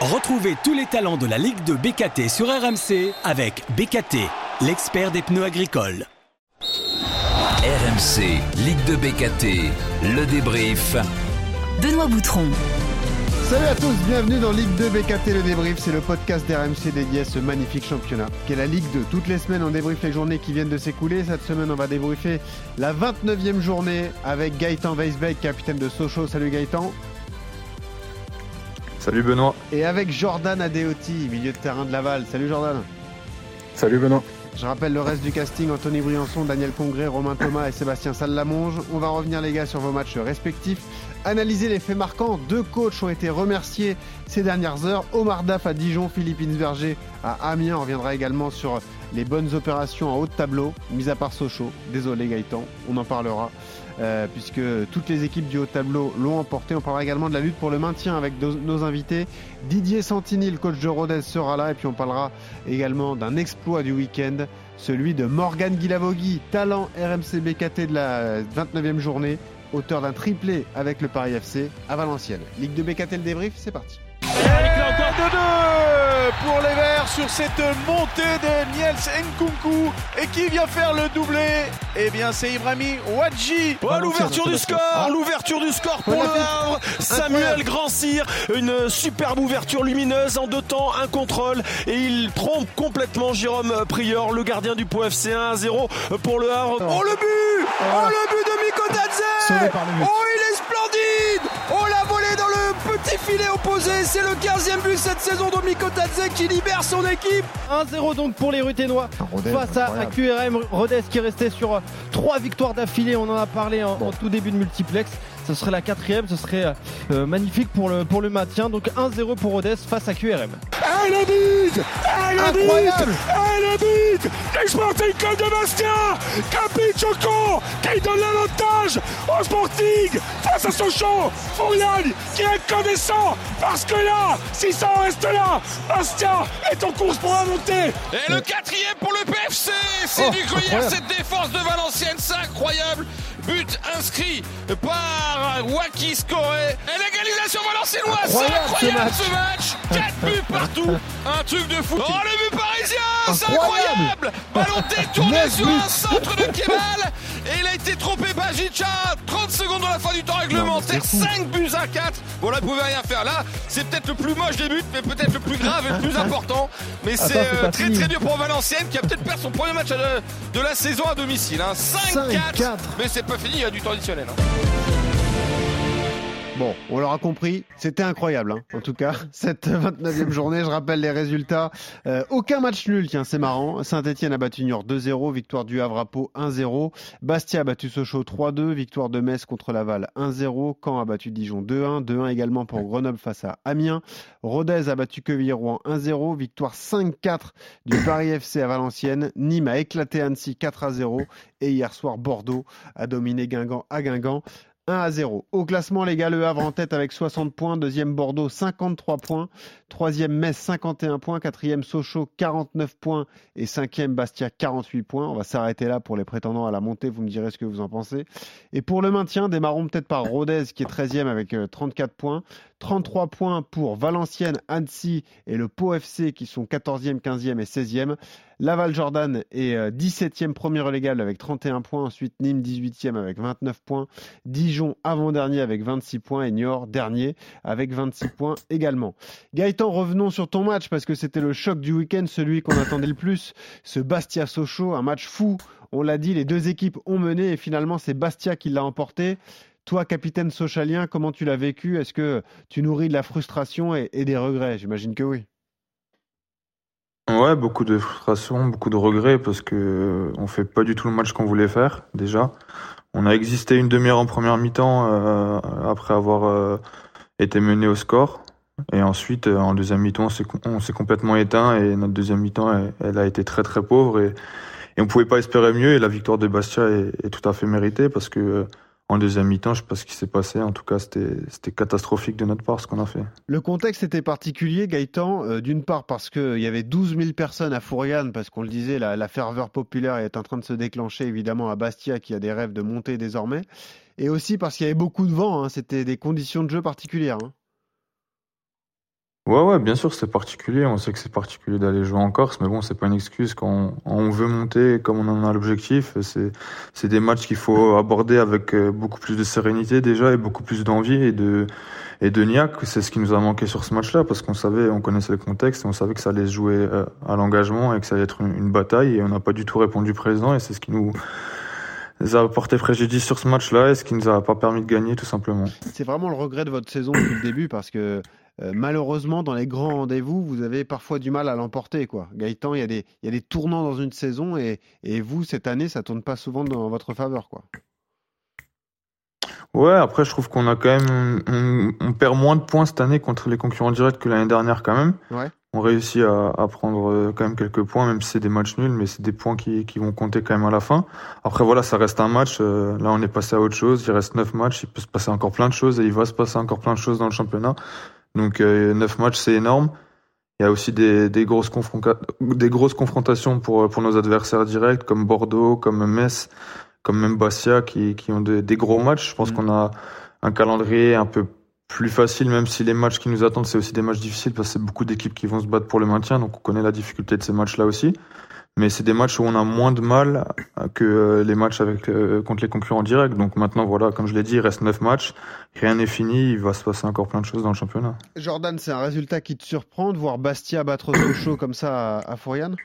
Retrouvez tous les talents de la Ligue de BKT sur RMC avec BKT, l'expert des pneus agricoles. RMC, Ligue de BKT, le débrief. Benoît Boutron. Salut à tous, bienvenue dans Ligue 2 BKT Le Débrief, c'est le podcast d'RMC dédié à ce magnifique championnat qu'est la Ligue 2. Toutes les semaines on débriefe les journées qui viennent de s'écouler, cette semaine on va débriefer la 29e journée avec Gaëtan Weisbeck, capitaine de Sochaux. Salut Gaëtan. Salut Benoît. Et avec Jordan Adeoti, milieu de terrain de Laval. Salut Jordan. Salut Benoît. Je rappelle le reste du casting, Anthony Briançon, Daniel Congré, Romain Thomas et Sébastien Sallamonge. On va revenir les gars sur vos matchs respectifs. Analyser les faits marquants. Deux coachs ont été remerciés ces dernières heures. Omar Daf à Dijon, Philippe Insberger à Amiens. On reviendra également sur les bonnes opérations en haut de tableau, mis à part Sochaux. Désolé Gaëtan, on en parlera. Euh, puisque toutes les équipes du haut tableau l'ont emporté. On parlera également de la lutte pour le maintien avec nos invités. Didier Santini, le coach de Rodez, sera là. Et puis on parlera également d'un exploit du week-end, celui de Morgan Guilavogui, talent RMC BKT de la 29e journée, auteur d'un triplé avec le Paris FC à Valenciennes. Ligue de BKT le débrief, c'est parti. Pour les Verts sur cette montée de Niels Nkunku. Et qui vient faire le doublé? Eh bien, c'est Ibrahim Wadji. Oh, l'ouverture du score L'ouverture du score pour le Havre. Samuel Grand-Cyr. Une superbe ouverture lumineuse en deux temps, un contrôle. Et il trompe complètement Jérôme Prieur, le gardien du Pau FC 1-0 pour le Havre. Oh, le but Oh, le but de Miko Tadze Oh, il filet opposé. C'est le 15e but cette saison de Miko Tadze qui libère son équipe. 1-0 donc pour les Ruténois face à, à, QRM Rodez qui restait sur trois victoires d'affilée. On en a parlé en, en, tout début de multiplex. Ce serait la quatrième, ce serait euh, magnifique pour le, pour le maintien. Donc 1-0 pour Rodez face à QRM. Ah le but Ah le but Ah le but Sporting Club de Bastia? Capit Choco qui donne l'avantage au Sporting face à Sochaux Fourian qui est incandescent parce que là, si ça en reste là, Bastia est en course pour la montée. Et le quatrième pour le PFC C'est oh, du gruyère cette défense de Valenciennes, c'est incroyable. But inscrit par Waki Scoré. Et l'égalisation valenciennoise, c'est incroyable ce match, 4 buts partout, un truc de fou. Oh le but parisien, c'est incroyable Ballon détourné sur un centre de Kemal et il a été trompé Bajica 30 secondes dans la fin du temps réglementaire, 5 buts à 4. Bon là, il pouvait rien faire. Là, c'est peut-être le plus moche des buts, mais peut-être le plus grave et le plus important. Mais c'est euh, très très dur pour Valenciennes qui a peut-être perdu son premier match de, de la saison à domicile. Hein. 5-4, mais c'est pas fini, il y a du temps additionnel. Hein. Bon, on l'aura compris, c'était incroyable. Hein. En tout cas, cette 29e journée, je rappelle les résultats. Euh, aucun match nul, tiens, c'est marrant. Saint-Etienne a battu Niort 2-0, victoire du Havre à Pau 1-0. Bastia a battu Sochaux 3-2, victoire de Metz contre Laval 1-0. Caen a battu Dijon 2-1, 2-1 également pour Grenoble face à Amiens. Rodez a battu Quevilly-Rouen 1-0, victoire 5-4 du Paris FC à Valenciennes. Nîmes a éclaté Annecy 4-0 et hier soir Bordeaux a dominé Guingamp à Guingamp 1 à 0. Au classement, les gars, le Havre en tête avec 60 points. Deuxième Bordeaux, 53 points. Troisième Metz, 51 points. Quatrième Sochaux, 49 points. Et cinquième Bastia, 48 points. On va s'arrêter là pour les prétendants à la montée. Vous me direz ce que vous en pensez. Et pour le maintien, démarrons peut-être par Rodez qui est 13e avec 34 points. 33 points pour Valenciennes, Annecy et le Pau FC qui sont 14e, 15e et 16e. Laval Jordan est 17e premier relégable avec 31 points. Ensuite Nîmes 18e avec 29 points. Dijon avant-dernier avec 26 points et Niort dernier avec 26 points également. Gaëtan, revenons sur ton match parce que c'était le choc du week-end, celui qu'on attendait le plus. Ce Bastia-Sochaux, un match fou. On l'a dit, les deux équipes ont mené et finalement c'est Bastia qui l'a emporté. Toi, capitaine socialien, comment tu l'as vécu? Est-ce que tu nourris de la frustration et, des regrets? J'imagine que oui. Ouais, beaucoup de frustration, beaucoup de regrets parce que on fait pas du tout le match qu'on voulait faire déjà. On a existé une demi-heure en première mi-temps euh, après avoir euh, été mené au score. Et ensuite, euh, en deuxième mi-temps, on s'est complètement éteint et notre deuxième mi-temps, elle, a été très très pauvre et, et on pouvait pas espérer mieux. Et la victoire de Bastia est tout à fait méritée parce que en deuxième mi-temps, je sais pas ce qui s'est passé. En tout cas, c'était catastrophique de notre part ce qu'on a fait. Le contexte était particulier, Gaëtan. Euh, D'une part parce qu'il y avait 12 000 personnes à Fouriane, parce qu'on le disait, la, la, ferveur populaire est en train de se déclencher évidemment à Bastia, qui a des rêves de monter désormais. Et aussi parce qu'il y avait beaucoup de vent. Hein. C'était des conditions de jeu particulières. Hein. Ouais, ouais, bien sûr, c'est particulier. On sait que c'est particulier d'aller jouer en Corse, mais bon, c'est pas une excuse quand on, veut monter comme on en a l'objectif. C'est, c'est des matchs qu'il faut aborder avec euh, beaucoup plus de sérénité déjà et beaucoup plus d'envie et de, et de niaque. C'est ce qui nous a manqué sur ce match-là parce qu'on savait, on connaissait le contexte et on savait que ça allait se jouer euh, à l'engagement et que ça allait être une, bataille et on n'a pas du tout répondu présent et c'est ce qui nous, a porté préjudice sur ce match-là et ce qui nous a pas permis de gagner tout simplement. C'est vraiment le regret de votre saison depuis le début parce que euh, malheureusement, dans les grands rendez-vous, vous avez parfois du mal à l'emporter. Quoi. Gaëtan, il y, a des, il y a des tournants dans une saison et, et vous, cette année, ça tourne pas souvent dans votre faveur. Quoi. Ouais, après, je trouve qu'on a quand même. On, perd moins de points cette année contre les concurrents directs que l'année dernière, quand même. Ouais. On réussit à, à, prendre euh, quand même quelques points, même si c'est des matchs nuls, mais c'est des points qui, qui, vont compter quand même à la fin. Après, voilà, ça reste un match. Euh, là, on est passé à autre chose. Il reste neuf matchs. Il peut se passer encore plein de choses et il va se passer encore plein de choses dans le championnat. Donc euh, 9 matchs, c'est énorme. Il y a aussi des, des, grosses, des grosses confrontations pour, pour nos adversaires directs, comme Bordeaux, comme Metz, comme même Bastia, qui, qui ont des gros matchs. Je pense mm. qu'on a un calendrier un peu plus facile, même si les matchs qui nous attendent, c'est aussi des matchs difficiles, parce que c'est beaucoup d'équipes qui vont se battre pour le maintien, donc on connaît la difficulté de ces matchs-là aussi mais c'est des matchs où on a moins de mal que euh, les matchs avec euh, contre les concurrents directs. Donc maintenant, voilà, comme je l'ai dit, il reste 9 matchs, rien n'est fini, il va se passer encore plein de choses dans le championnat. Jordan, c'est un résultat qui te surprend de voir Bastia battre Sochaux comme ça à, Fourian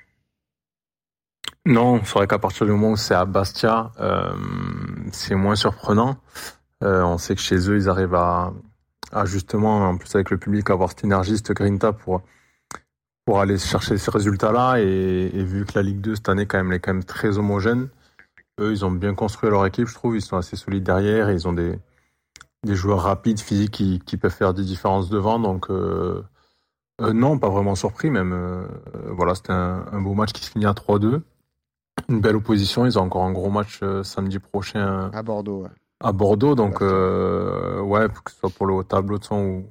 Non, c'est vrai qu'à partir du moment où c'est à Bastia, euh, c'est moins surprenant. on sait que chez eux, ils arrivent à, à, justement, en plus avec le public, avoir cette énergie, cette grinta pour pour aller chercher ces résultats-là. Et, vu que la Ligue 2 cette année quand même est quand même très homogène, eux ils ont bien construit leur équipe, je trouve. Ils sont assez solides derrière. Et ils ont des des joueurs rapides, physiques qui, qui peuvent faire des différences devant. Donc euh, euh, non, pas vraiment surpris même. Euh, voilà, c'était un, un, beau match qui se finit à 3-2. Une belle opposition. Ils ont encore un gros match samedi prochain à Bordeaux. À Bordeaux, donc ouais, que ce soit pour le tableau de son ou,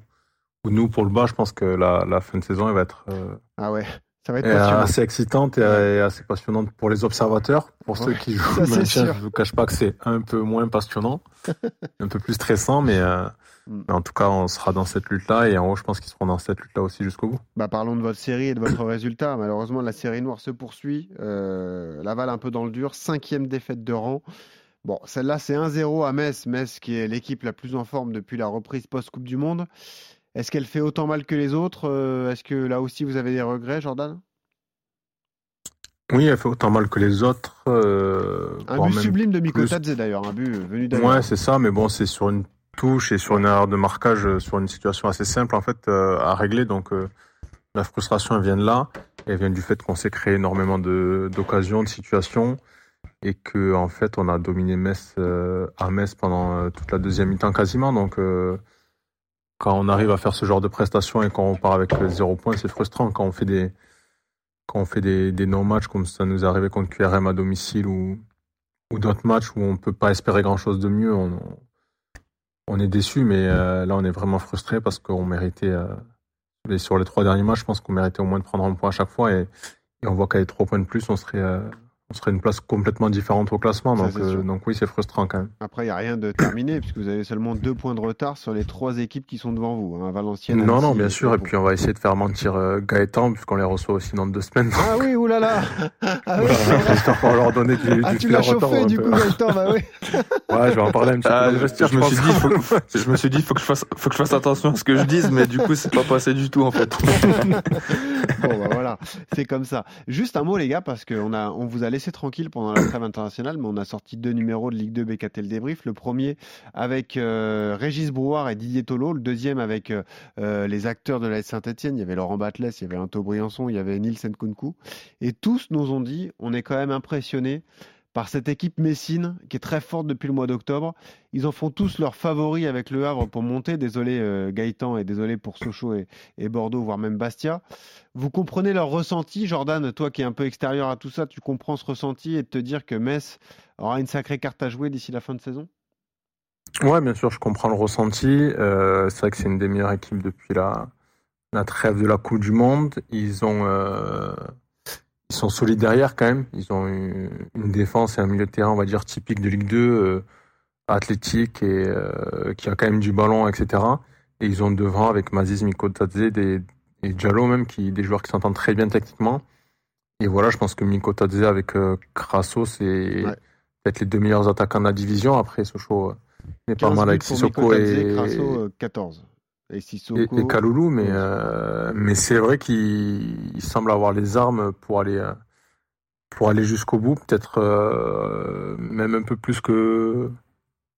nous, pour le bas, je pense que la, la fin de saison, elle va être, euh, ah ouais. Ça va être assez excitante et, assez passionnante pour les observateurs. Pour ceux qui jouent le maintien, je ne vous cache pas que c'est un peu moins passionnant, un peu plus stressant, mais, euh, mm. mais, en tout cas, on sera dans cette lutte-là et en haut, je pense qu'ils seront dans cette lutte-là aussi jusqu'au bout. Bah, parlons de votre série et de votre résultat. Malheureusement, la série noire se poursuit. Euh, Laval un peu dans le dur, cinquième défaite de rang. Bon, celle-là, c'est 1-0 à Metz. Metz qui est l'équipe la plus en forme depuis la reprise post-Coupe du Monde. Est-ce qu'elle fait autant mal que les autres euh, Est-ce que là aussi vous avez des regrets, Jordan? Oui, elle fait autant mal que les autres. Euh, un but sublime de Mikotadze d'ailleurs, un but venu d'ailleurs. Ouais, c'est ça, mais bon, c'est sur une touche et sur une erreur de marquage, euh, sur une situation assez simple en fait à régler. Donc la frustration elle vient de là, elle vient du fait qu'on s'est créé énormément d'occasions, de, situations, et que en fait on a dominé Metz à Metz pendant toute la deuxième mi-temps quasiment. Donc quand on arrive à faire ce genre de prestations et quand on part avec zéro point, c'est frustrant. Quand on fait des, quand on fait des, non-matchs comme ça nous est arrivé contre QRM à domicile ou, ou d'autres matchs où on peut pas espérer grand chose de mieux, on, on est déçu, mais euh, là on est vraiment frustré parce qu'on méritait, euh, sur les trois derniers matchs, je pense qu'on méritait au moins de prendre un point à chaque fois et, et on voit qu'avec trois points de plus, on serait, euh, on serait une place complètement différente au classement. Donc, euh, donc oui, c'est frustrant quand même. Après, il n'y a rien de terminé puisque vous avez seulement deux points de retard sur les trois équipes qui sont devant vous. Hein, Valenciennes. Non, non, bien sûr. Et puis on va essayer de faire mentir euh, Gaëtan puisqu'on les reçoit aussi dans deux semaines. Ah oui, oulala. Ah oui. pour leur donner du, ah, tu l'as chauffé du coup Gaëtan, bah oui. ouais, je vais en parler un petit peu. Ah, je, me suis dit, faut que, je me suis dit, faut que je fasse, faut que je fasse attention à ce que je dise, mais du coup, c'est pas passé du tout en fait. bon, bah voilà, c'est comme ça. Juste un mot les gars, parce qu'on a, on vous a laissé tranquille pendant la trêve internationale, mais on a sorti deux numéros de Ligue 2 BKT le débrief. Le premier avec euh, Régis Brouard et Didier Tolo, le deuxième avec euh, euh, les acteurs de la Saint-Etienne. Il y avait Laurent Batles, il y avait Anto Briançon, il y avait Nielsen Kunku. Et tous nous ont dit, on est quand même impressionnés par cette équipe Messine qui est très forte depuis le mois d'octobre. Ils en font tous leurs favoris avec le Havre pour monter. Désolé euh, Gaëtan et désolé pour Sochaux et, Bordeaux, voire même Bastia. Vous comprenez leur ressenti, Jordan, toi qui es un peu extérieur à tout ça, tu comprends ce ressenti et te dire que Metz aura une sacrée carte à jouer d'ici la fin de saison? Ouais, bien sûr, je comprends le ressenti. Euh, c'est vrai que c'est une des meilleures équipes depuis la, la trêve de la Coupe du Monde. Ils ont euh, ils sont solides derrière quand même. Ils ont une, défense et un milieu de terrain, on va dire, typique de Ligue 2, euh, athlétique et euh, qui a quand même du ballon, etc. Et ils ont devant, avec Maziz Mikotadze, des, et Diallo même, qui des joueurs qui s'entendent très bien techniquement. Et voilà, je pense que Miko Tadze avec euh, Crasso, c'est peut-être les deux meilleurs attaquants de la division. Après, Sochaux n'est pas mal avec Sissoko et... Crasso, 14. Et, Sissoko... et, Kaloulou, mais, euh, mais c'est vrai qu'il semble avoir les armes pour aller, euh, pour aller jusqu'au bout, peut-être même un peu plus que,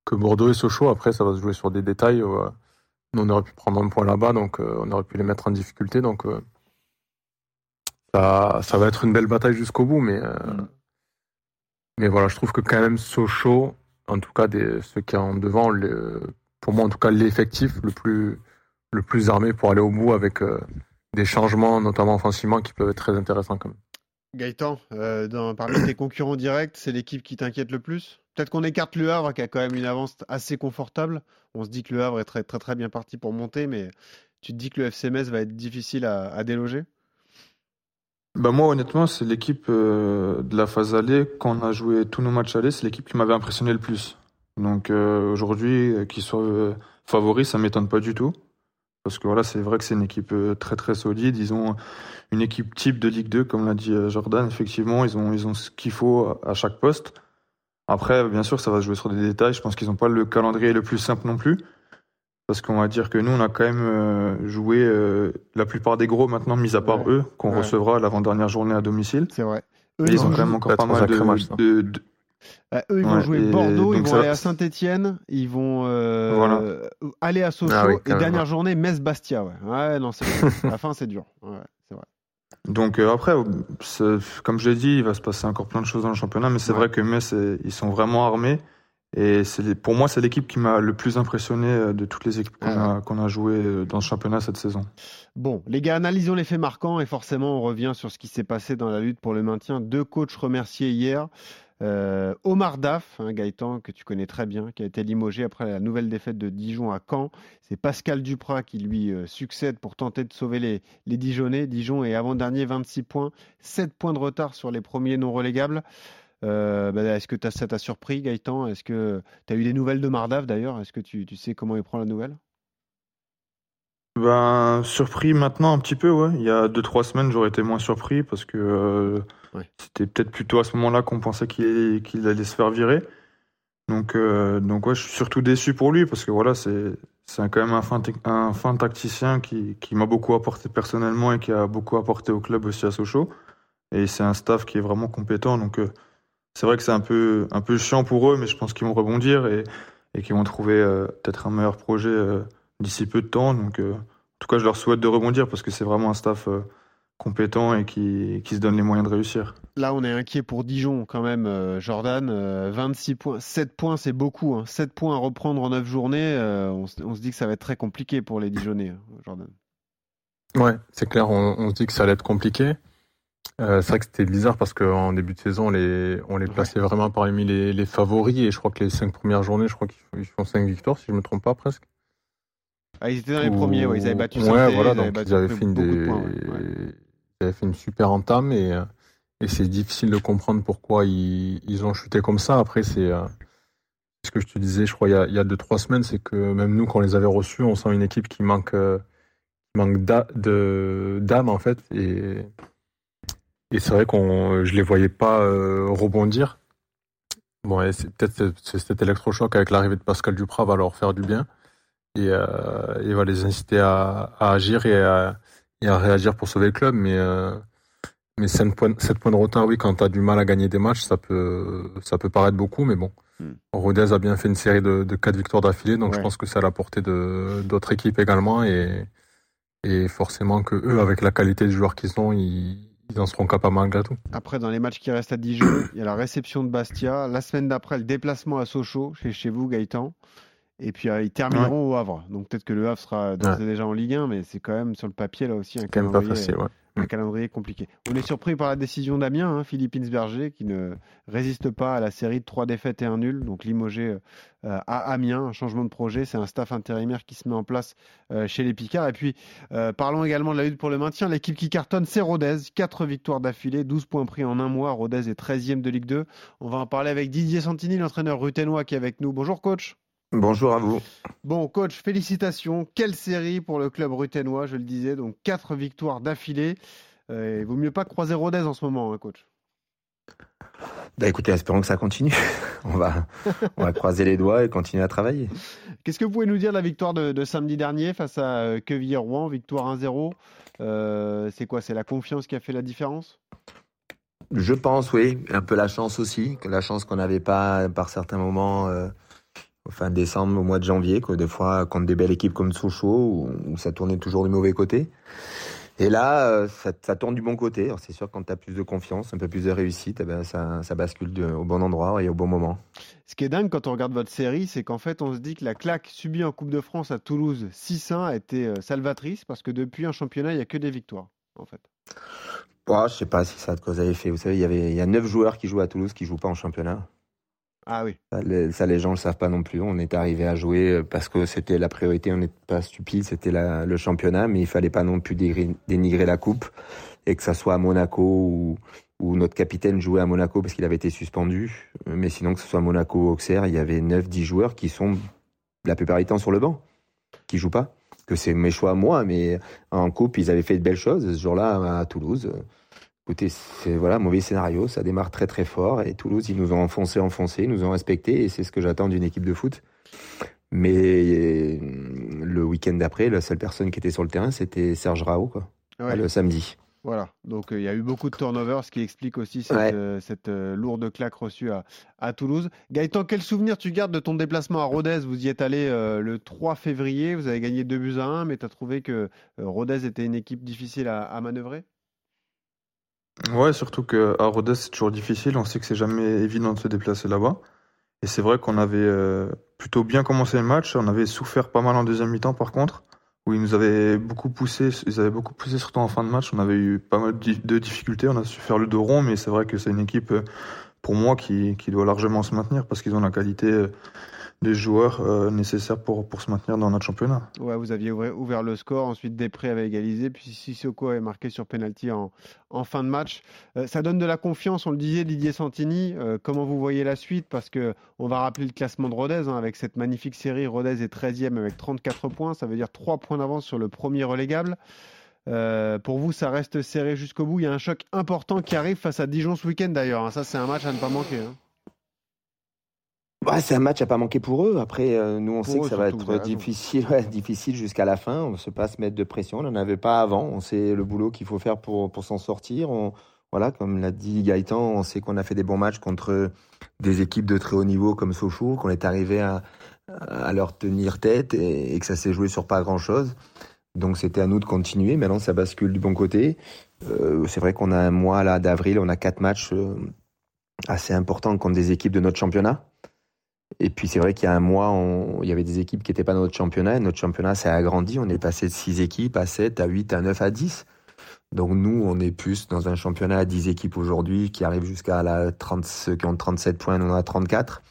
que Bordeaux et Sochaux. Après, ça va se jouer sur des détails. on aurait pu prendre un point là-bas, donc on aurait pu les mettre en difficulté. Donc ça, ça va être une belle bataille jusqu'au bout, mais, euh, mm. mais voilà, je trouve que quand même Sochaux, en tout cas des, ceux qui sont devant, pour moi en tout cas l'effectif le plus, le plus armé pour aller au bout avec euh, des changements, notamment offensivement, qui peuvent être très intéressants quand même. Gaëtan, euh, dans, parmi tes concurrents directs, c'est l'équipe qui t'inquiète le plus? Peut-être qu'on écarte le Havre, qui a quand même une avance assez confortable. On se dit que le Havre est très très, très bien parti pour monter, mais tu te dis que le FCMS va être difficile à déloger? Bah moi honnêtement c'est l'équipe euh, de la phase allée quand on a joué tous nos matchs allés c'est l'équipe qui m'avait impressionné le plus donc euh, aujourd'hui qu'ils soient favoris ça m'étonne pas du tout parce que voilà c'est vrai que c'est une équipe très très solide. Ils ont une équipe type de Ligue 2 comme l'a dit Jordan. Effectivement ils ont ils ont ce qu'il faut à chaque poste. Après bien sûr ça va se jouer sur des détails. Je pense qu'ils n'ont pas le calendrier le plus simple non plus. Parce qu'on va dire que nous, on a quand même euh, joué euh, la plupart des gros maintenant, mis à part eux, qu'on recevra l'avant-dernière journée à domicile. C'est vrai. Eux, ils, ont quand même encore pas mal de, de, bah, eux, ils vont jouer Bordeaux, ils vont aller à Saint-Etienne, ils vont euh, aller à Sochaux, ah et dernière journée, Metz-Bastia. Ouais. ouais, non, c'est la fin, c'est dur. Ouais, c'est vrai. Donc après, comme je l'ai dit, il va se passer encore plein de choses dans le championnat, mais c'est vrai que Metz, ils sont vraiment armés. Et pour moi, c'est l'équipe qui m'a le plus impressionné euh, de toutes les équipes qu'on a, a jouées euh, dans ce championnat cette saison. Bon, les gars, analysons les faits marquants et forcément, on revient sur ce qui s'est passé dans la lutte pour le maintien. Deux coachs remerciés hier. Euh, Omar Daf, hein, Gaëtan que tu connais très bien, qui a été limogé après la nouvelle défaite de Dijon à Caen. C'est Pascal Duprat qui lui succède pour tenter de sauver les, les Dijonais. Dijon est avant-dernier, 26 points, 7 points de retard sur les premiers non relégables. Euh, bah, est-ce que ça t'a surpris, Gaëtan? Est-ce que tu as eu des nouvelles de Mardav d'ailleurs? Est-ce que tu, sais comment il prend la nouvelle? Ben, surpris maintenant un petit peu, ouais. Il y a 2-3 semaines, j'aurais été moins surpris parce que euh, c'était peut-être plutôt à ce moment-là qu'on pensait qu'il allait se faire virer. Donc, euh, donc ouais, je suis surtout déçu pour lui parce que voilà, c'est quand même un fin, un fin tacticien qui, qui m'a beaucoup apporté personnellement et qui a beaucoup apporté au club aussi à Sochaux. Et c'est un staff qui est vraiment compétent. Donc, c'est vrai que c'est un peu, un peu chiant pour eux, mais je pense qu'ils vont rebondir et, et qu'ils vont trouver euh, peut-être un meilleur projet euh, d'ici peu de temps. Donc, euh, en tout cas, je leur souhaite de rebondir parce que c'est vraiment un staff compétent et qui, qui, se donne les moyens de réussir. Là, on est inquiet pour Dijon quand même, Jordan. 26 points, 7 points, c'est beaucoup. Hein. 7 points à reprendre en 9 journées. On, se dit que ça va être très compliqué pour les Dijonais, hein, Jordan. Ouais, c'est clair. On, on, se dit que ça allait être compliqué. Euh, c'est vrai que c'était bizarre parce qu'en début de saison, on les, on les plaçait vraiment parmi les, les, favoris et je crois que les cinq premières journées, je crois qu'ils font cinq victoires, si je ne me trompe pas presque. Ah, ils étaient dans les premiers, ouais, ils avaient battu Ouais, voilà, donc ils avaient, fait une des... ils avaient fait une super entame et, euh, et c'est difficile de comprendre pourquoi ils, ils, ont chuté comme ça. Après, c'est euh, ce que je te disais, je crois, il y a, il y a deux, trois semaines, c'est que même nous, quand on les avait reçus, on sent une équipe qui manque, manque d'âme en fait. Et et c'est vrai qu'on, je les voyais pas euh, rebondir. Bon, c'est peut-être cet électrochoc avec l'arrivée de Pascal Duprat va leur faire du bien et, euh, va les inciter à, agir et à, réagir pour sauver le club. Mais euh, mais 7 points, de retard, oui, quand tu as du mal à gagner des matchs, ça peut ça peut paraître beaucoup, mais bon. Hmm. Rodez a bien fait une série de, de 4 victoires d'affilée, donc je pense que c'est à la portée d'autres équipes également et, et forcément que eux, avec la qualité des joueurs qu'ils ont, ils ils en seront capables malgré tout. Après, dans les matchs qui restent à Dijon, il y a la réception de Bastia. La semaine d'après, le déplacement à Sochaux, chez, chez vous, Gaëtan. Et puis, euh, ils termineront au Havre. Donc, peut-être que le Havre sera déjà en Ligue 1, mais c'est quand même sur le papier, là aussi, un calendrier. Pas facile, ouais un mm. calendrier compliqué. On est surpris par la décision d'Amiens, hein, Philippe Insberger, qui ne résiste pas à la série de trois défaites et un nul, donc limogé euh, à Amiens, un changement de projet. C'est un staff intérimaire qui se met en place euh, chez les Picards. Et puis, euh, parlons également de la lutte pour le maintien. L'équipe qui cartonne, c'est Rodez. Quatre victoires d'affilée, 12 points pris en un mois. Rodez est 13e de Ligue 2. On va en parler avec Didier Santini, l'entraîneur ruténois qui est avec nous. Bonjour, coach. Bonjour à vous. Bon, coach, félicitations. Quelle série pour le club ruténois, je le disais. Donc, quatre victoires d'affilée. Euh, il vaut mieux pas croiser Rodez en ce moment, hein, coach. Bah écoutez, espérons que ça continue. on, va, on va croiser les doigts et continuer à travailler. Qu'est-ce que vous pouvez nous dire de la victoire de, samedi dernier face à euh, Quevilly-Rouen, victoire 1-0 euh, C'est quoi? C'est la confiance qui a fait la différence? Je pense, oui. Un peu la chance aussi. La chance qu'on n'avait pas par certains moments au fin décembre, au mois de janvier, des fois contre des belles équipes comme Sochaux, où, ça tournait toujours du mauvais côté. Et là, euh, ça, ça tourne du bon côté. C'est sûr, quand tu as plus de confiance, un peu plus de réussite, eh ben, ça, ça bascule au bon endroit et au bon moment. Ce qui est dingue quand on regarde votre série, c'est qu'en fait, on se dit que la claque subie en Coupe de France à Toulouse 6-1 a été euh, salvatrice parce que depuis un championnat, il n'y a que des victoires, en fait. Oh, je sais pas si ça a de cause à effet. Vous savez, il y avait il y a 9 joueurs qui jouent à Toulouse qui jouent pas en championnat. Ah oui. Ça les, gens ne le savent pas non plus. On est arrivé à jouer euh, parce que c'était la priorité. On n'est pas stupide. C'était le championnat, mais il fallait pas non plus dénigrer, la coupe et que ça soit à Monaco ou, notre capitaine jouait à Monaco parce qu'il avait été suspendu. Mais sinon, que ce soit Monaco ou Auxerre, il y avait 9-10 joueurs qui sont la plupart du temps sur le banc, qui jouent pas. Que c'est mes choix à moi, mais en coupe, ils avaient fait de belles choses. Ce jour-là, à Toulouse, Écoutez, c'est voilà, mauvais scénario, ça démarre très très fort et Toulouse, ils nous ont enfoncé, enfoncé, ils nous ont respecté et c'est ce que j'attends d'une équipe de foot. Mais euh, le week-end d'après, la seule personne qui était sur le terrain, c'était Serge Rao, quoi, le samedi. Voilà, donc euh, il y a eu beaucoup de turnover, ce qui explique aussi cette, euh, lourde claque reçue à, Toulouse. Gaëtan, quel souvenir tu gardes de ton déplacement à Rodez? Vous y êtes allé le 3 février, vous avez gagné 2 buts à 1, mais tu as trouvé que Rodez était une équipe difficile à manœuvrer? Ouais, surtout qu'à Rodez, c'est toujours difficile. On sait que c'est jamais évident de se déplacer là-bas. Et c'est vrai qu'on avait euh, plutôt bien commencé le match. On avait souffert pas mal en deuxième mi-temps, par contre, où ils nous avaient beaucoup poussé. Ils avaient beaucoup poussé, surtout en fin de match. On avait eu pas mal de difficultés. On a su faire le dos rond, mais c'est vrai que c'est une équipe, euh, pour moi, qui, qui doit largement se maintenir parce qu'ils ont la qualité euh, des joueurs euh, nécessaires pour, pour se maintenir dans notre championnat. Ouais, vous aviez ouvert, le score, ensuite Després avait égalisé, puis Sissoko avait marqué sur penalty en, en fin de match. Euh, ça donne de la confiance, on le disait, Didier Santini. Euh, comment vous voyez la suite? Parce que on va rappeler le classement de Rodez hein, avec cette magnifique série. Rodez est 13e avec 34 points, ça veut dire 3 points d'avance sur le premier relégable. pour vous, ça reste serré jusqu'au bout. Il y a un choc important qui arrive face à Dijon ce week-end d'ailleurs. Hein. Ça, c'est un match à ne pas manquer. Hein. Bah, c'est un match à pas manquer pour eux. Après, euh, nous, on sait que ça va être difficile, difficile jusqu'à la fin. On ne sait pas se mettre de pression. On n'en avait pas avant. On sait le boulot qu'il faut faire pour, pour s'en sortir. On, voilà, comme l'a dit Gaëtan, on sait qu'on a fait des bons matchs contre des équipes de très haut niveau comme Sochaux, qu'on est arrivé à, à leur tenir tête et, que ça s'est joué sur pas grand-chose. Donc c'était à nous de continuer. Maintenant, ça bascule du bon côté. Euh, c'est vrai qu'on a un mois là d'avril, on a quatre matchs euh, assez importants contre des équipes de notre championnat. Et puis c'est vrai qu'il y a un mois, il y avait des équipes qui n'étaient pas dans notre championnat. Et notre championnat s'est agrandi. On est passé de 6 équipes à 7, à 8, à 9, à 10. Donc nous, on est plus dans un championnat à 10 équipes aujourd'hui qui arrivent jusqu'à la 30, ceux qui ont 37 points, nous on a 34.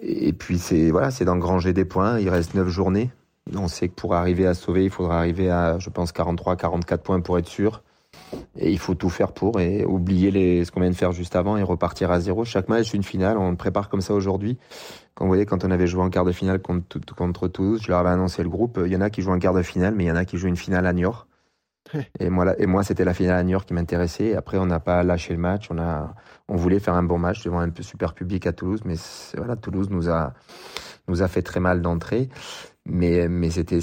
Et puis c'est voilà, c'est d'engranger des points. Il reste 9 journées. On sait que pour arriver à sauver, il faudra arriver à, je pense, 43, 44 points pour être sûr. Et il faut tout faire pour et oublier les, ce qu'on vient de faire juste avant et repartir à zéro. Chaque match, une finale. On prépare comme ça aujourd'hui. Quand vous voyez, quand on avait joué en quart de finale contre, contre Toulouse, je leur avais annoncé le groupe. Il y en a qui jouent en quart de finale, mais il y en a qui jouent une finale à Niort. Et moi, et moi c'était la finale à Niort qui m'intéressait. Après, on n'a pas lâché le match. On, a, on voulait faire un bon match devant un super public à Toulouse, mais voilà, Toulouse nous a, nous a fait très mal d'entrée. Mais, mais c'était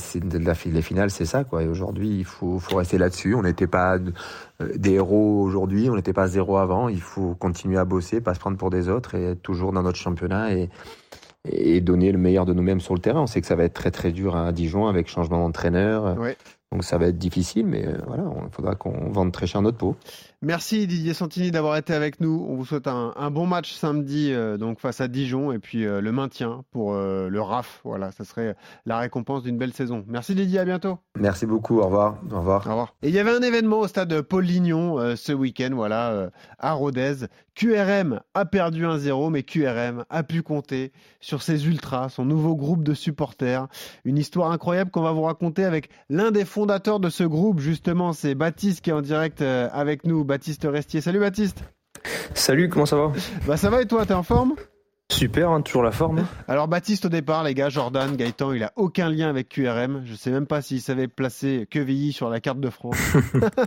les finales, c'est ça quoi. Et aujourd'hui, il faut, rester là-dessus. On n'était pas euh, des héros aujourd'hui, on n'était pas zéro avant. Il faut continuer à bosser, pas se prendre pour des autres et être toujours dans notre championnat et, et donner le meilleur de nous-mêmes sur le terrain. On sait que ça va être très très dur à Dijon avec changement d'entraîneur. Donc ça va être difficile, mais euh, voilà, il faudra qu'on vende très cher notre peau. Merci Didier Santini d'avoir été avec nous. On vous souhaite un, bon match samedi euh, donc face à Dijon et puis euh, le maintien pour euh, le RAF. Voilà, ça serait la récompense d'une belle saison. Merci Didier, à bientôt. Merci beaucoup, au revoir. Au revoir. Au revoir. Et il y avait un événement au stade Paul Lignon ce week-end, voilà, à Rodez. QRM a perdu 1-0, mais QRM a pu compter sur ses ultras, son nouveau groupe de supporters. Une histoire incroyable qu'on va vous raconter avec l'un des fondateurs de ce groupe, justement, c'est Baptiste qui est en direct avec nous. Baptiste Restier. Salut Baptiste. Salut, comment ça va? Bah ça va et toi, t'es en forme? Super, hein, toujours la forme. Alors Baptiste au départ, les gars, Jordan, Gaëtan, il a aucun lien avec QRM. Je sais même pas s'il savait placer Quevilly sur la carte de France.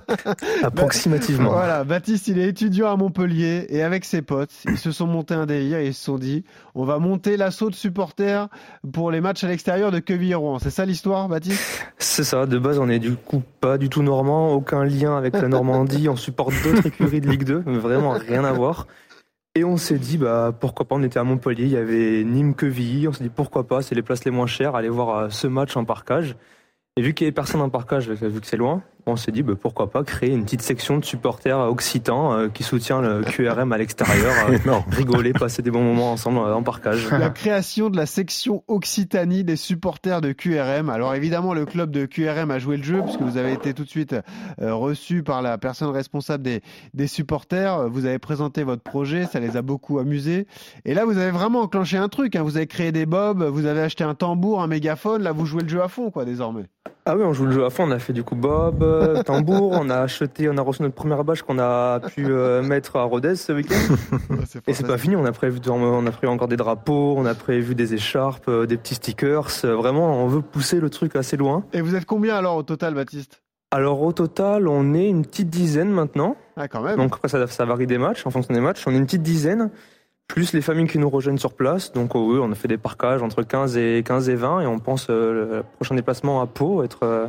Approximativement. Voilà, Baptiste, il est étudiant à Montpellier et avec ses potes, ils se sont montés un délire et ils se sont dit, on va monter l'assaut de supporters pour les matchs à l'extérieur de Quevilly-Rouen. C'est ça l'histoire, Baptiste? C'est ça. De base, on est du coup pas du tout normand, aucun lien avec la Normandie. on supporte d'autres écuries de Ligue 2, vraiment rien à voir. Et on s'est dit, bah, pourquoi pas, on était à Montpellier, il y avait Nîmes-Quevilly, on s'est dit, pourquoi pas, c'est les places les moins chères, aller voir euh, ce match en parcage. Et vu qu'il y avait personne en parcage, vu que c'est loin, on s'est dit bah, pourquoi pas créer une petite section de supporters occitans euh, qui soutient le QRM à l'extérieur, euh, rigoler, passer des bons moments ensemble euh, en parcage. La création de la section Occitanie des supporters de QRM. Alors évidemment, le club de QRM a joué le jeu puisque vous avez été tout de suite reçu par la personne responsable des, des supporters. Vous avez présenté votre projet, ça les a beaucoup amusés. Et là, vous avez vraiment enclenché un truc. Hein. Vous avez créé des bobs, vous avez acheté un tambour, un mégaphone. Là, vous jouez le jeu à fond, quoi, désormais. Ah oui, on joue le jeu à fond. On a fait du coup Bob, euh, tambour. on a acheté, on a reçu notre première bâche qu'on a pu euh, mettre à Rodez ce week-end. Et c'est pas fini. On a prévu, on a prévu encore des drapeaux, on a prévu des écharpes, euh, des petits stickers. Vraiment, on veut pousser le truc assez loin. Et vous êtes combien alors au total, Baptiste? Alors au total, on est une petite dizaine maintenant. Ah quand même. Donc après ça, ça varie des matchs, en fonction des matchs. On est une petite dizaine plus les familles qui nous rejoignent sur place. Donc oh oui, on a fait des parcages entre 15 et 15 et 20 et on pense euh, le prochain déplacement à Pau être euh,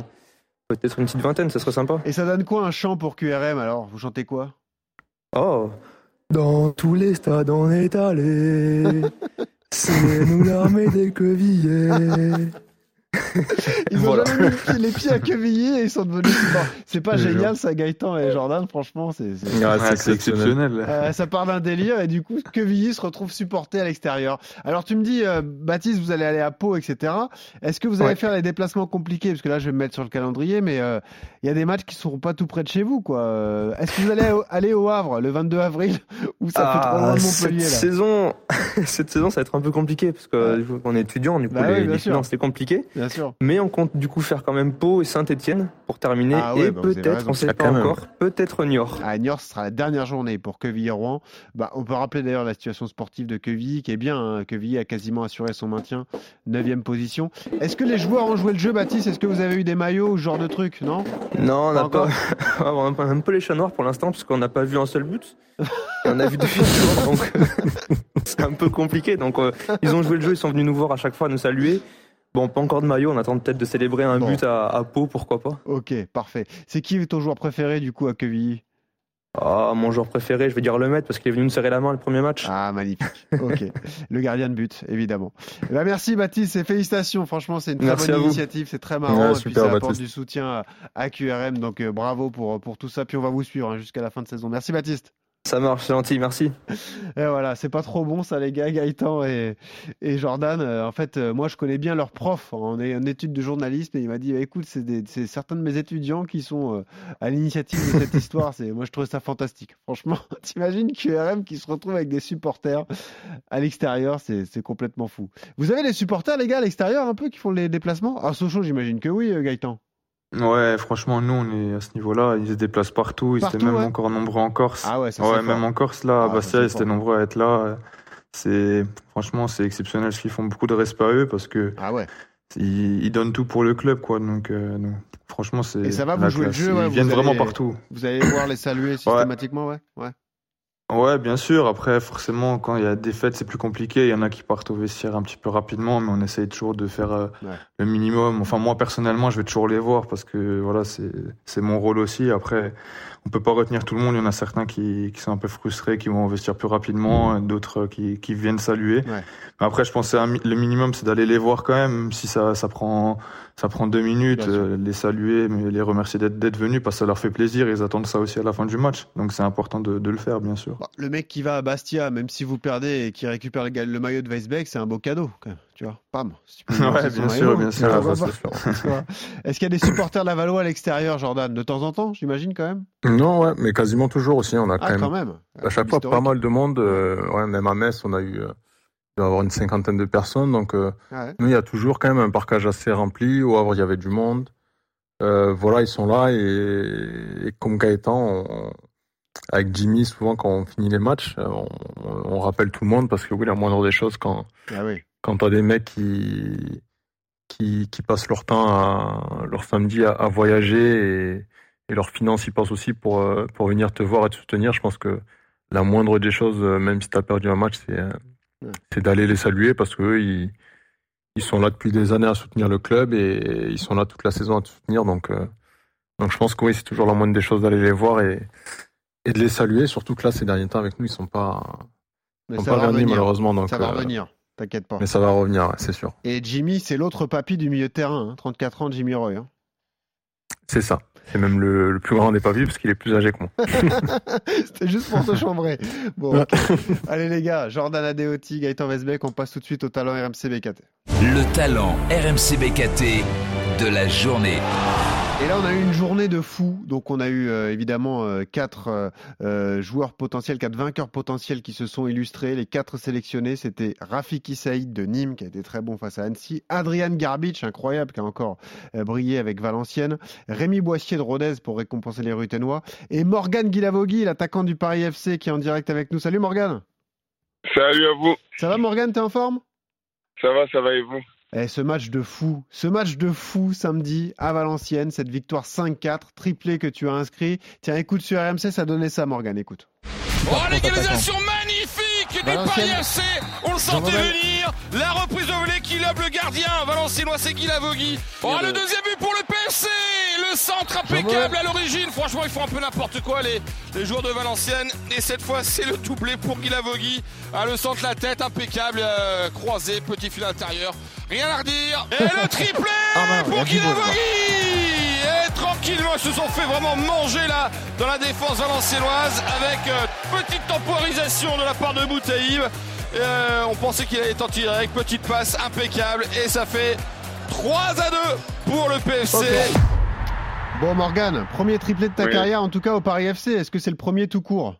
peut-être une petite vingtaine, ça serait sympa. Et ça donne quoi un chant pour QRM alors? Vous chantez quoi? Oh, dans tous les stades on est allé. C'est nous l'armée des quevillers. Ils ont jamais mis les pieds à Quevilly et ils sont devenus C'est pas génial ça, Gaëtan et Jordan, franchement, c'est exceptionnel. Euh, ça part d'un délire et du coup, Quevilly se retrouve supporté à l'extérieur. Alors tu me dis, euh, Baptiste, vous allez aller à Pau, etc. Est-ce que vous allez faire les déplacements compliqués? Parce que là, je vais me mettre sur le calendrier, mais euh, il y a des matchs qui seront pas tout près de chez vous, quoi. Est-ce que vous allez aller au Havre le 22 avril ou ça fait trop loin de Montpellier cette saison, cette saison, ça va être un peu compliqué parce qu'on est étudiant, du coup, bah les, les c'est compliqué. Bien sûr. Mais on compte du coup faire quand même Pau et Saint-Etienne pour terminer. Ah et bah, peut-être, on ne sait pas encore, peut-être Niort. À Niort, ce sera la dernière journée pour Quevilly-Rouen. Bah, on peut rappeler d'ailleurs la situation sportive de Quevilly qui est bien. Hein. Quevilly a quasiment assuré son maintien, 9 position. Est-ce que les joueurs ont joué le jeu, Baptiste? Est-ce que vous avez eu des maillots ou ce genre de trucs Non? Non, on n'a pas. on a un peu les chats noirs pour l'instant parce qu'on n'a pas vu un seul but. on a vu deux buts, donc c'est un peu compliqué. Donc euh, ils ont joué le jeu, ils sont venus nous voir à chaque fois, nous saluer. Bon, pas encore de maillot, on attend peut-être de célébrer un but à, Pau, pourquoi pas. Ok, parfait. C'est qui ton joueur préféré du coup à Quevilly? Ah, mon joueur préféré, je vais dire le maître parce qu'il est venu nous serrer la main le premier match. Ah, magnifique. Ok. le gardien de but, évidemment. Eh ben, merci Baptiste et félicitations. Franchement, c'est une très bonne initiative. C'est très marrant. et puis ça apporte du soutien à QRM. Donc euh, bravo pour, pour tout ça. Puis on va vous suivre hein, jusqu'à la fin de saison. Merci Baptiste. Ça marche, c'est gentil, merci. Et voilà, c'est pas trop bon ça les gars, Gaëtan et, et Jordan. Euh, en fait, euh, moi je connais bien leurs profs. On est en étude de journalisme et il m'a dit, bah, écoute, c'est certains de mes étudiants qui sont euh, à l'initiative de cette histoire. C'est, moi je trouve ça fantastique. Franchement, t'imagines QRM qui se retrouve avec des supporters à l'extérieur, c'est complètement fou. Vous avez les supporters les gars à l'extérieur un peu qui font les déplacements? À Sochaux, j'imagine que oui, Gaëtan. Ouais, franchement, nous, on est à ce niveau-là. Ils se déplacent partout. Ils étaient même encore nombreux en Corse. Ah ouais, ouais même en Corse, là, à ah, Bastia, ils étaient nombreux à être là. C'est, franchement, c'est exceptionnel ce qu'ils font. Beaucoup de respect à eux parce que. Ah ouais. Ils, donnent tout pour le club, quoi. Donc, euh, franchement, c'est. Et ça va, vous jouer le jeu, Ils viennent vraiment partout. Vous allez voir les saluer systématiquement, ouais. ouais. Ouais, bien sûr. Après, forcément, quand il y a des fêtes, c'est plus compliqué. Il y en a qui partent au vestiaire un petit peu rapidement, mais on essaye toujours de faire euh, le minimum. Enfin, moi, personnellement, je vais toujours les voir parce que voilà, c'est, c'est mon rôle aussi. Après, on peut pas retenir tout le monde. Il y en a certains qui, qui sont un peu frustrés, qui vont investir plus rapidement, mmh. d'autres qui, qui viennent saluer. Mais après, je pense que le minimum, c'est d'aller les voir quand même, même si ça, ça prend, ça prend deux minutes, euh, les saluer, mais les remercier d'être, venus parce que ça leur fait plaisir. Ils attendent ça aussi à la fin du match. Donc, c'est important de, de le faire, bien sûr. Bah, le mec qui va à Bastia, même si vous perdez et qui récupère le, le maillot de Weisbeck, c'est un beau cadeau. Tu vois, pam. ouais, bien sûr, bien sûr. Est-ce qu'il y a des supporters de la Valois à l'extérieur, Jordan, de temps en temps, j'imagine quand même? Non, ouais, mais quasiment toujours aussi. On a ah, quand, même, À chaque fois, pas mal de monde. Euh, même à Metz, on a eu. Euh, il avoir une cinquantaine de personnes. Donc, euh, nous, il y a toujours quand même un parcage assez rempli. Au Havre, il y avait du monde. voilà, ils sont là. Et, comme Gaëtan, avec Jimmy, souvent, quand on finit les matchs, on, on, rappelle tout le monde parce que oui, la moindre des choses quand, ah oui. quand t'as des mecs qui, qui, qui, passent leur temps à, leur samedi à, voyager et, et leurs finances y passent aussi pour, euh, pour venir te voir et te soutenir, je pense que la moindre des choses, même si tu as perdu un match, c'est c'est d'aller les saluer parce qu'eux, ils, ils sont là depuis des années à soutenir le club et ils sont là toute la saison à te soutenir. Donc, euh, donc je pense que oui, c'est toujours la moindre des choses d'aller les voir et, et de les saluer. Surtout que là, ces derniers temps avec nous, ils sont pas, sont pas revenus malheureusement. Donc, ça va euh, revenir. T'inquiète pas. Mais ça va revenir, c'est sûr. Et Jimmy, c'est l'autre papy du milieu de terrain, 34 hein. ans, Jimmy Roy. Hein. C'est ça. C'est même le, plus grand des papis parce qu'il est plus âgé que moi. C'était juste pour te chambrer. Bon, allez les gars, Jordan Adeoti, Gaëtan Vesbeck, on passe tout de suite au talent RMC BKT. Le talent RMC BKT de la journée. Et là, on a eu une journée de fou. Donc, on a eu euh, évidemment euh, quatre euh, joueurs potentiels, quatre vainqueurs potentiels qui se sont illustrés. Les quatre sélectionnés, c'était Rafiki Saïd de Nîmes, qui a été très bon face à Annecy. Adrian Garbic, incroyable, qui a encore brillé avec Valenciennes. Rémi Boissier de Rodez pour récompenser les Ruténois. Et Morgan Guilavogui, l'attaquant du Paris FC, qui est en direct avec nous. Salut Morgan. Salut à vous. Ça va Morgan, t'es en forme? Ça va, ça va et vous? Eh, ce match de fou, ce match de fou samedi à Valenciennes, cette victoire 5-4, triplé que tu as inscrit. Tiens, écoute sur RMC, ça donnait ça, Morgan, écoute. Oh, l'égalisation magnifique du Paris FC On le sentait venir La reprise de volée qui lobe le gardien Valenciennois, c'est Guy Lavogui. Oh, le deuxième but pour le PFC Le centre impeccable à l'origine Franchement, ils font un peu n'importe quoi, les, les joueurs de Valenciennes. Et cette fois, c'est le doublé pour Guy Lavogui. Ah, le centre, la tête, impeccable, euh, croisé, petit fil intérieur. Rien à redire. Et le triplé ah, pour Et tranquillement, ils se sont fait vraiment manger là dans la défense valenciennoise avec euh, petite temporisation de la part de Boutaïb. Euh, on pensait qu'il allait tenter avec petite passe impeccable. Et ça fait 3 à 2 pour le PFC. Bon Morgan, premier triplé de ta carrière en tout cas au Paris FC, est-ce que c'est le premier tout court?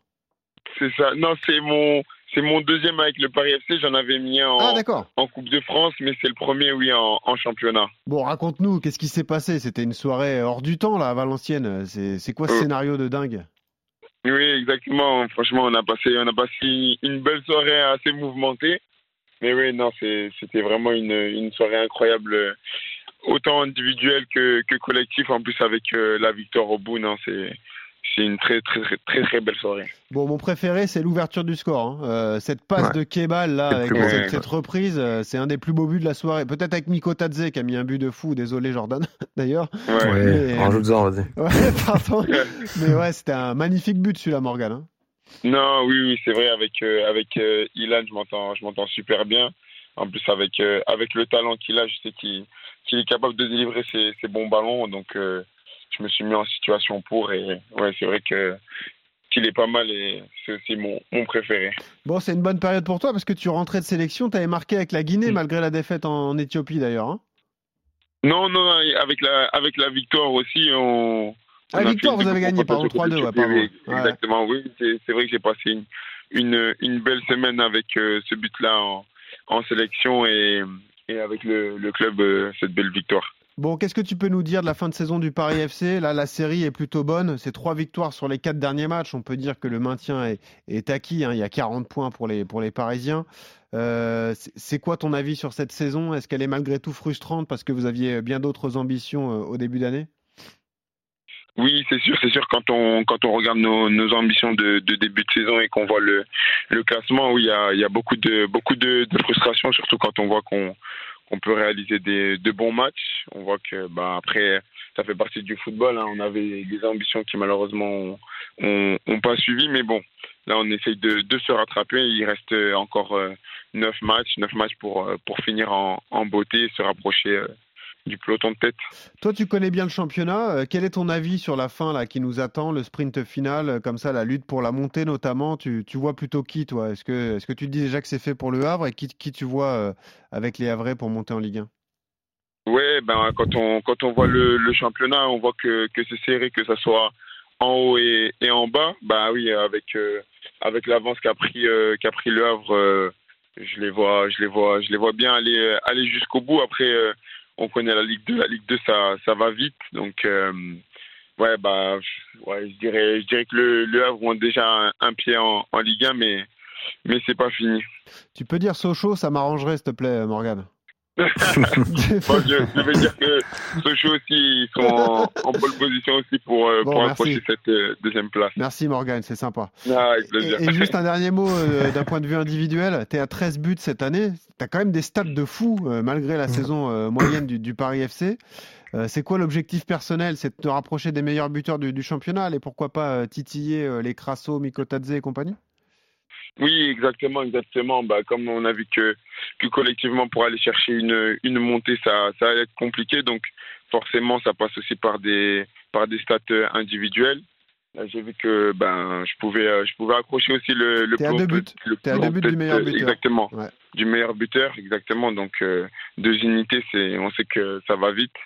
C'est ça, non c'est mon c'est mon deuxième avec le Paris FC, j'en avais mis un en, ah, en Coupe de France, mais c'est le premier, oui, en, championnat. Bon, raconte-nous, qu'est-ce qui s'est passé? C'était une soirée hors du temps, là, à Valenciennes. C'est quoi ce euh. scénario de dingue? Oui, exactement. Franchement, on a passé, on a passé une belle soirée assez mouvementée. Mais oui, non, c'était vraiment une, une, soirée incroyable, autant individuelle que, que collective. En plus, avec euh, la victoire au bout, non, c'est c'est une très, très, très, très, belle soirée. Bon, mon préféré, c'est l'ouverture du score. Hein. Euh, cette passe de Kebal, là, avec cette, reprise, euh, c'est un des plus beaux buts de la soirée. Peut-être avec Miko Tadze, qui a mis un but de fou. Désolé, Jordan, d'ailleurs. Ouais, mais, rajoute-en, vas-y. Ouais, pardon. mais ouais, c'était un magnifique but, celui-là, Morgan. Hein. Non, oui, oui, c'est vrai. Avec, euh, avec Ilan, je m'entends, je m'entends super bien. En plus, avec, avec le talent qu'il a, je sais qu'il est capable de délivrer ses, ses bons ballons. Donc, je me suis mis en situation pour et ouais, c'est vrai que qu'il est pas mal et c'est aussi mon, mon préféré. Bon, c'est une bonne période pour toi parce que tu rentrais de sélection, tu avais marqué avec la Guinée malgré la défaite en, Éthiopie d'ailleurs. Hein non, non, avec la, avec la victoire aussi, on. Ah, la victoire, vous avez gagné, pardon, 3-2, ouais, pardon. Exactement, oui. C'est vrai que j'ai passé une, une, une, belle semaine avec euh, ce but-là en, en, sélection et, et avec le, le club, euh, cette belle victoire. Bon, qu'est-ce que tu peux nous dire de la fin de saison du Paris FC Là, la série est plutôt bonne. C'est trois victoires sur les quatre derniers matchs. On peut dire que le maintien est, acquis. Hein. Il y a 40 points pour les, pour les Parisiens. Euh, c'est quoi ton avis sur cette saison? Est-ce qu'elle est malgré tout frustrante parce que vous aviez bien d'autres ambitions euh, au début d'année? Oui, c'est sûr, c'est sûr. Quand on quand on regarde nos, ambitions de, début de saison et qu'on voit le, classement, oui, il y a, il y a beaucoup de beaucoup de frustration, surtout quand on voit qu'on on peut réaliser des, de bons matchs. On voit que bah, après, ça fait partie du football. Hein. On avait des ambitions qui malheureusement n'ont pas suivi, mais bon, là on essaye de, de se rattraper. Il reste encore euh, neuf matchs, neuf matchs pour, euh, pour finir en, en beauté et se rapprocher euh, du peloton de tête. Toi, tu connais bien le championnat. Euh, quel est ton avis sur la fin là qui nous attend, le sprint final, euh, comme ça, la lutte pour la montée notamment? Tu, tu vois plutôt qui, toi? Est-ce que, est-ce que tu te dis déjà que c'est fait pour le Havre et qui, qui tu vois euh, avec les Havrais pour monter en Ligue 1 Ouais, ben quand on quand on voit le, le championnat, on voit que, que c'est serré, que ça soit en haut et, et en bas. Bah oui, avec avec l'avance qu'a pris qu'a pris le Havre, je les vois je les vois je les vois bien aller aller jusqu'au bout. Après on connaît la Ligue 2. La Ligue 2, ça, ça va vite. Donc, euh, ouais, bah, ouais, je dirais, je dirais que le, le Havre ont déjà un, pied en, en, Ligue 1, mais mais c'est pas fini. Tu peux dire Sochaux, ça m'arrangerait, s'il te plaît, Morgan. je, vais dire que Sochaux aussi, ils sont en, bonne position aussi pour, euh, pour accrocher cette euh, deuxième place. Merci Morgan, c'est sympa. Ah, et, juste un dernier mot euh, d'un point de vue individuel. Tu es à 13 buts cette année. Tu as quand même des stats de fou malgré la saison moyenne du, du, Paris FC. c'est quoi l'objectif personnel? C'est de te rapprocher des meilleurs buteurs du, du championnat et pourquoi pas titiller les Crasso, Mikotadze et compagnie? Oui, exactement, exactement. Bah, comme on a vu que, que collectivement, pour aller chercher une, une montée, ça, ça va être compliqué. Donc, forcément, ça passe aussi par des, par des stats euh, individuels. J'ai vu que ben, je, pouvais, euh, je pouvais accrocher aussi le, le T'es à deux buts, à deux buts du meilleur buteur. Exactement, du meilleur buteur, exactement. Donc, euh, deux unités, c'est, on sait que ça va vite.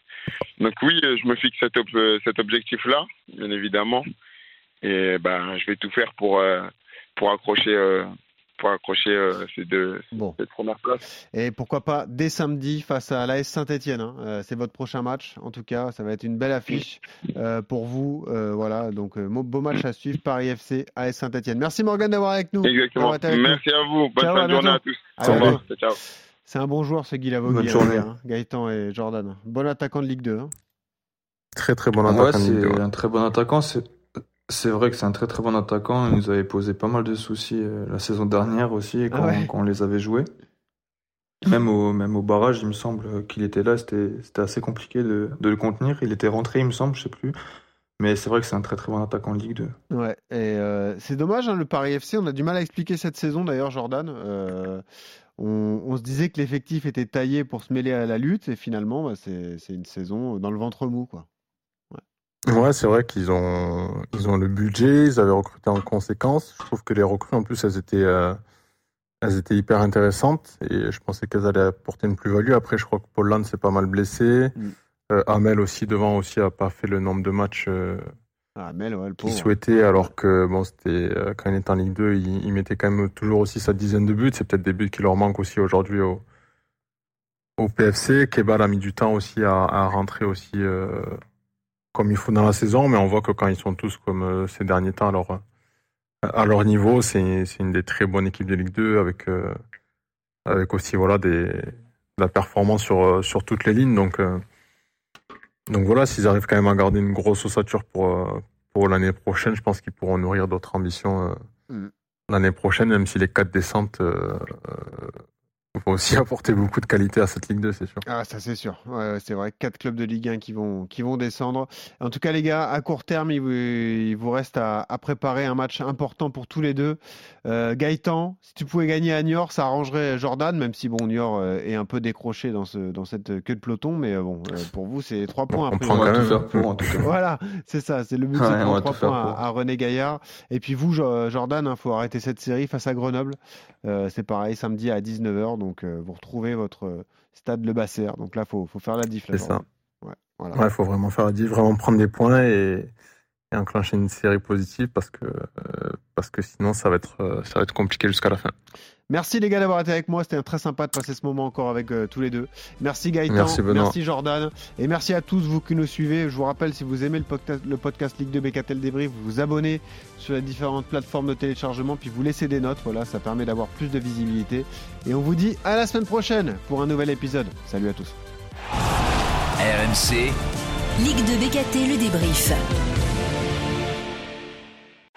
Donc oui, je me fixe cet, cet objectif-là, bien évidemment. Et ben, je vais tout faire pour pour accrocher euh, pour accrocher euh, ces deux bon. cette première place. Et pourquoi pas dès samedi face à l'AS Saint-Etienne. Hein. Euh, c'est votre prochain match. En tout cas, ça va être une belle affiche pour vous. voilà, donc beau match à suivre. Paris FC, AS Saint-Etienne. Merci Morgan d'avoir avec nous. Exactement. Merci à vous. Bonne fin de journée à tous. Au revoir. Ciao. C'est un bon joueur ce Guy Lavogui. Bonne journée. Hein, Gaëtan et Jordan. Bon attaquant de Ligue 2. Hein. Très très bon attaquant. Ouais, c'est un très bon attaquant. C'est c'est vrai que c'est un très très bon attaquant. Il nous avait posé pas mal de soucis euh, la saison dernière aussi ah quand, on les avait joués. Même au, même au barrage, il me semble qu'il était là. C'était assez compliqué de, le contenir. Il était rentré, il me semble, je sais plus. Mais c'est vrai que c'est un très très bon attaquant en Ligue 2. Ouais, et euh, c'est dommage, hein, le Paris FC, on a du mal à expliquer cette saison d'ailleurs, Jordan. Euh, on, se disait que l'effectif était taillé pour se mêler à la lutte, et finalement, bah, c'est une saison dans le ventre mou. quoi. Ouais, c'est vrai qu'ils ont, ils ont le budget, ils avaient recruté en conséquence. Je trouve que les recrues, en plus, elles étaient, euh, elles étaient hyper intéressantes et je pensais qu'elles allaient apporter une plus-value. Après, je crois que Paul Land s'est pas mal blessé. Mm. Euh, Amel aussi, devant aussi, a pas fait le nombre de matchs euh, ah, Amel, ouais, qu'il souhaitait, alors que, bon, c'était, quand il était en Ligue 2, il, mettait quand même toujours aussi sa dizaine de buts. C'est peut-être des buts qui leur manquent aussi aujourd'hui au, au PFC. Kebal a mis du temps aussi à, à rentrer aussi, comme il faut dans la saison, mais on voit que quand ils sont tous comme euh, ces derniers temps, alors euh, à leur niveau, c'est une des très bonnes équipes de Ligue 2 avec euh, avec aussi voilà des de la performance sur sur toutes les lignes. Donc donc voilà, s'ils arrivent quand même à garder une grosse ossature pour pour l'année prochaine, je pense qu'ils pourront nourrir d'autres ambitions mm. l'année prochaine, même si les quatre descentes il faut aussi apporter beaucoup de qualité à cette Ligue 2, c'est sûr. Ah, ça c'est sûr. c'est vrai, quatre clubs de Ligue 1 qui vont, qui vont descendre. En tout cas, les gars, à court terme, il vous, il vous reste à, préparer un match important pour tous les deux. Euh, Gaëtan, si tu pouvais gagner à Niort, ça arrangerait Jordan, même si bon, Niort euh, est un peu décroché dans, ce, dans cette queue de peloton, mais euh, bon, pour vous, c'est trois points. On prend même. Faire pour, en tout cas. voilà, c'est ça, c'est le but, c'est trois points à, René Gaillard. Et puis vous, Jordan, il hein, faut arrêter cette série face à Grenoble. c'est pareil, samedi à 19h. Donc, euh, vous retrouvez votre stade Le Basser. Donc là, il faut, faire la diff. C'est ça. il faut vraiment faire la diff, vraiment prendre des points et, enclencher une série positive parce que, euh, parce que sinon, ça va être, ça va être compliqué jusqu'à la fin. Merci les gars d'avoir été avec moi. C'était très sympa de passer ce moment encore avec euh, tous les deux. Merci Gaëtan, merci, Jordan et merci à tous vous qui nous suivez. Je vous rappelle si vous aimez le podcast, le podcast Ligue 2 BKTL Débrief, vous vous abonnez sur les différentes plateformes de téléchargement puis vous laissez des notes. Voilà, ça permet d'avoir plus de visibilité. Et on vous dit à la semaine prochaine pour un nouvel épisode. Salut à tous. RMC Ligue 2 BKT le débrief.